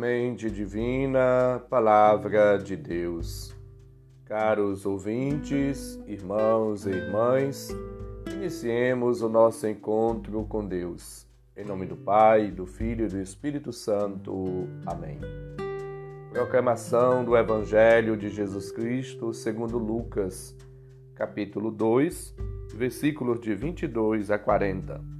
Semente Divina, Palavra de Deus. Caros ouvintes, irmãos e irmãs, iniciemos o nosso encontro com Deus. Em nome do Pai, do Filho e do Espírito Santo. Amém. Proclamação do Evangelho de Jesus Cristo segundo Lucas, capítulo 2, versículos de 22 a 40.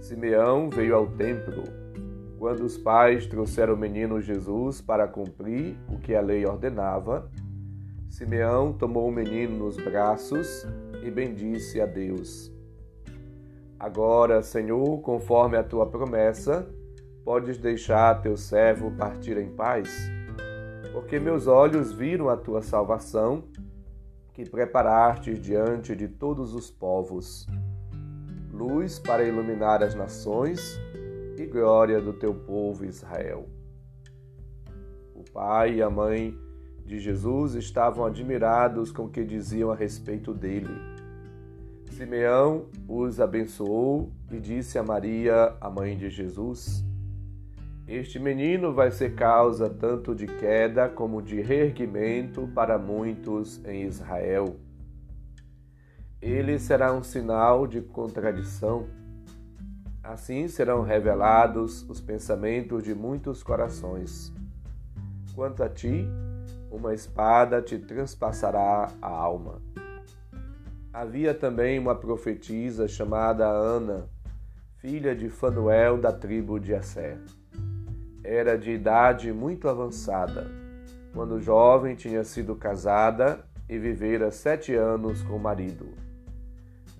Simeão veio ao templo. Quando os pais trouxeram o menino Jesus para cumprir o que a lei ordenava, Simeão tomou o menino nos braços e bendisse a Deus. Agora, Senhor, conforme a tua promessa, podes deixar teu servo partir em paz, porque meus olhos viram a tua salvação, que preparaste diante de todos os povos luz para iluminar as nações e glória do teu povo Israel. O pai e a mãe de Jesus estavam admirados com o que diziam a respeito dele. Simeão os abençoou e disse a Maria, a mãe de Jesus: Este menino vai ser causa tanto de queda como de reerguimento para muitos em Israel ele será um sinal de contradição. Assim serão revelados os pensamentos de muitos corações. Quanto a ti, uma espada te transpassará a alma. Havia também uma profetisa chamada Ana, filha de Fanuel da tribo de Assé. Era de idade muito avançada. Quando jovem, tinha sido casada e vivera sete anos com o marido.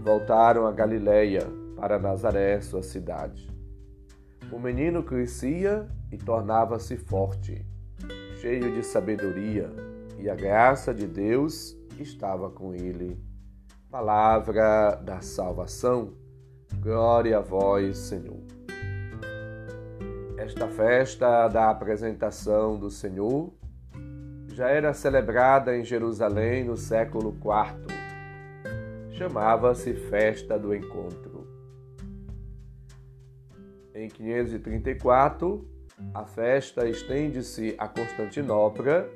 voltaram a Galiléia, para Nazaré, sua cidade. O menino crescia e tornava-se forte, cheio de sabedoria, e a graça de Deus estava com ele. Palavra da salvação. Glória a vós, Senhor. Esta festa da apresentação do Senhor já era celebrada em Jerusalém no século IV chamava-se Festa do Encontro. Em 534, a festa estende-se a Constantinopla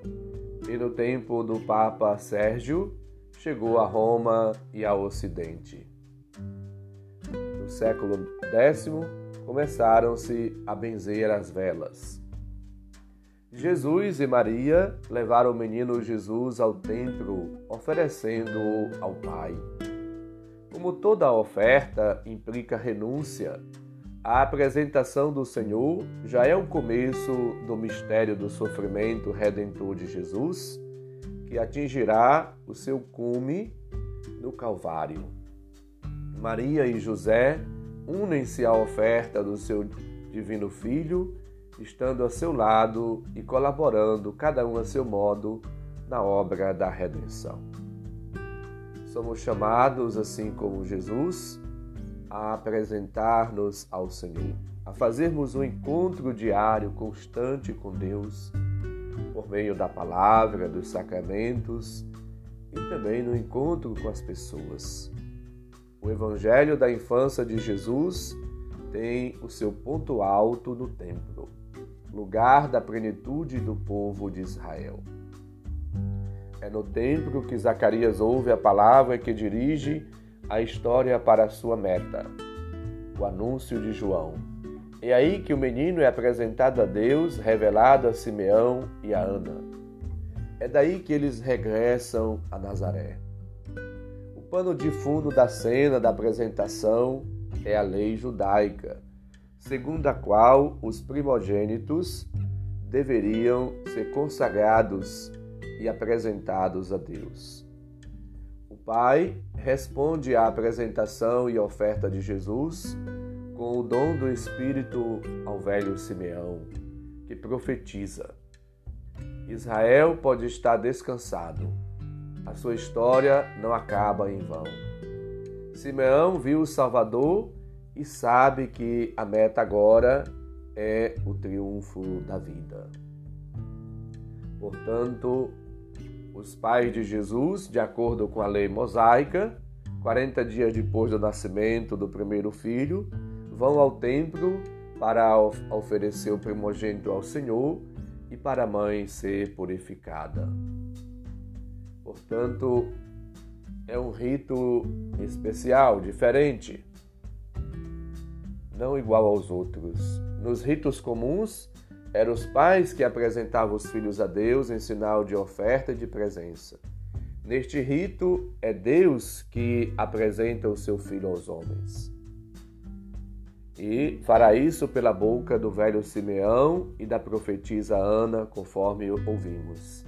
e no tempo do Papa Sérgio chegou a Roma e ao Ocidente. No século X, começaram-se a benzer as velas. Jesus e Maria levaram o menino Jesus ao templo, oferecendo-o ao Pai. Como toda oferta implica renúncia, a apresentação do Senhor já é o começo do mistério do sofrimento redentor de Jesus, que atingirá o seu cume no Calvário. Maria e José unem-se à oferta do seu divino Filho, estando a seu lado e colaborando, cada um a seu modo, na obra da redenção. Somos chamados, assim como Jesus, a apresentar-nos ao Senhor, a fazermos um encontro diário, constante com Deus, por meio da palavra, dos sacramentos e também no encontro com as pessoas. O Evangelho da infância de Jesus tem o seu ponto alto no templo, lugar da plenitude do povo de Israel. É no templo que Zacarias ouve a palavra que dirige a história para a sua meta, o anúncio de João. É aí que o menino é apresentado a Deus, revelado a Simeão e a Ana. É daí que eles regressam a Nazaré. O pano de fundo da cena da apresentação é a lei judaica, segundo a qual os primogênitos deveriam ser consagrados e apresentados a Deus. O pai responde à apresentação e oferta de Jesus com o dom do Espírito ao velho Simeão, que profetiza. Israel pode estar descansado. A sua história não acaba em vão. Simeão viu o Salvador e sabe que a meta agora é o triunfo da vida. Portanto, os pais de Jesus, de acordo com a lei mosaica, 40 dias depois do nascimento do primeiro filho, vão ao templo para oferecer o primogênito ao Senhor e para a mãe ser purificada. Portanto, é um rito especial, diferente, não igual aos outros. Nos ritos comuns, eram os pais que apresentavam os filhos a Deus em sinal de oferta e de presença. Neste rito, é Deus que apresenta o seu filho aos homens. E fará isso pela boca do velho Simeão e da profetisa Ana, conforme ouvimos.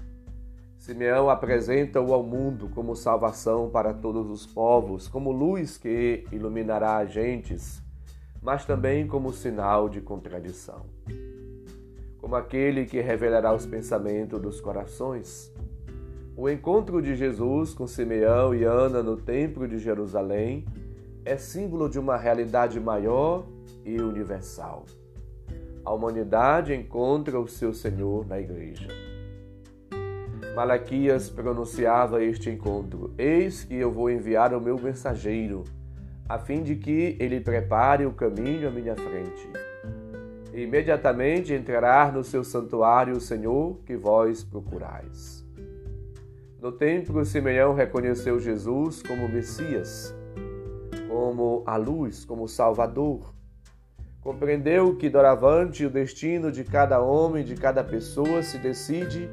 Simeão apresenta-o ao mundo como salvação para todos os povos, como luz que iluminará as gentes, mas também como sinal de contradição como aquele que revelará os pensamentos dos corações. O encontro de Jesus com Simeão e Ana no Templo de Jerusalém é símbolo de uma realidade maior e universal. A humanidade encontra o seu Senhor na igreja. Malaquias pronunciava este encontro: Eis que eu vou enviar o meu mensageiro, a fim de que ele prepare o caminho à minha frente. Imediatamente entrará no seu santuário o Senhor que vós procurais. No templo, Simeão reconheceu Jesus como Messias, como a luz, como Salvador. Compreendeu que doravante o destino de cada homem, de cada pessoa se decide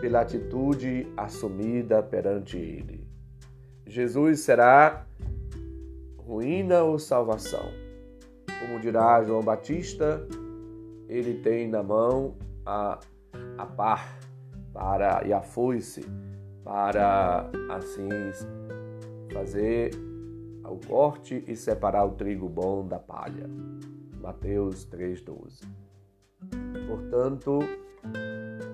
pela atitude assumida perante ele. Jesus será ruína ou salvação. Como dirá João Batista, ele tem na mão a, a par para, e a foice para assim fazer o corte e separar o trigo bom da palha. Mateus 3,12. Portanto,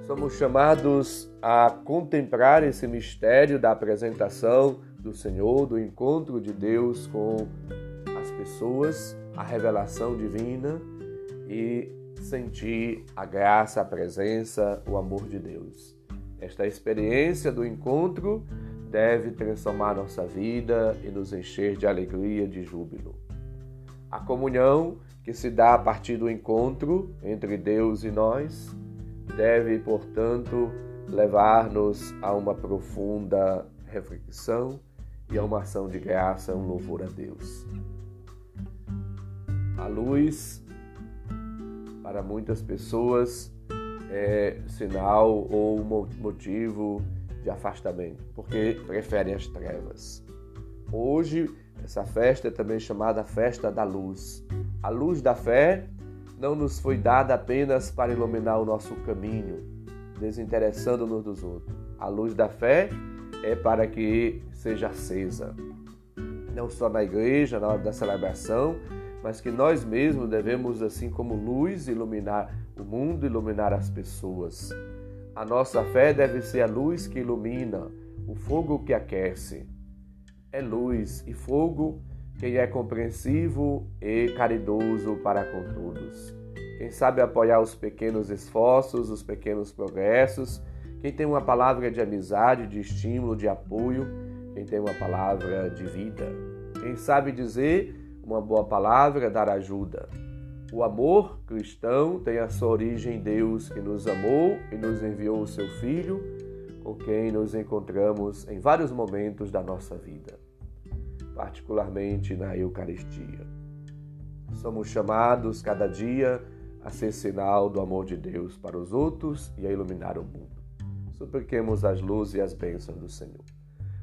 somos chamados a contemplar esse mistério da apresentação do Senhor, do encontro de Deus com as pessoas, a revelação divina e sentir a graça, a presença, o amor de Deus. Esta experiência do encontro deve transformar nossa vida e nos encher de alegria, de júbilo. A comunhão que se dá a partir do encontro entre Deus e nós deve, portanto, levar-nos a uma profunda reflexão e a uma ação de graça, um louvor a Deus. A luz para muitas pessoas é sinal ou motivo de afastamento, porque preferem as trevas. Hoje, essa festa é também chamada Festa da Luz. A luz da fé não nos foi dada apenas para iluminar o nosso caminho, desinteressando-nos dos outros. A luz da fé é para que seja acesa, não só na igreja, na hora da celebração, mas que nós mesmos devemos, assim como luz, iluminar o mundo, iluminar as pessoas. A nossa fé deve ser a luz que ilumina, o fogo que aquece. É luz e fogo quem é compreensivo e caridoso para com todos, quem sabe apoiar os pequenos esforços, os pequenos progressos, quem tem uma palavra de amizade, de estímulo, de apoio, quem tem uma palavra de vida, quem sabe dizer uma boa palavra, dar ajuda. O amor cristão tem a sua origem em Deus que nos amou e nos enviou o seu Filho, com quem nos encontramos em vários momentos da nossa vida, particularmente na Eucaristia. Somos chamados cada dia a ser sinal do amor de Deus para os outros e a iluminar o mundo. Supliquemos as luzes e as bênçãos do Senhor.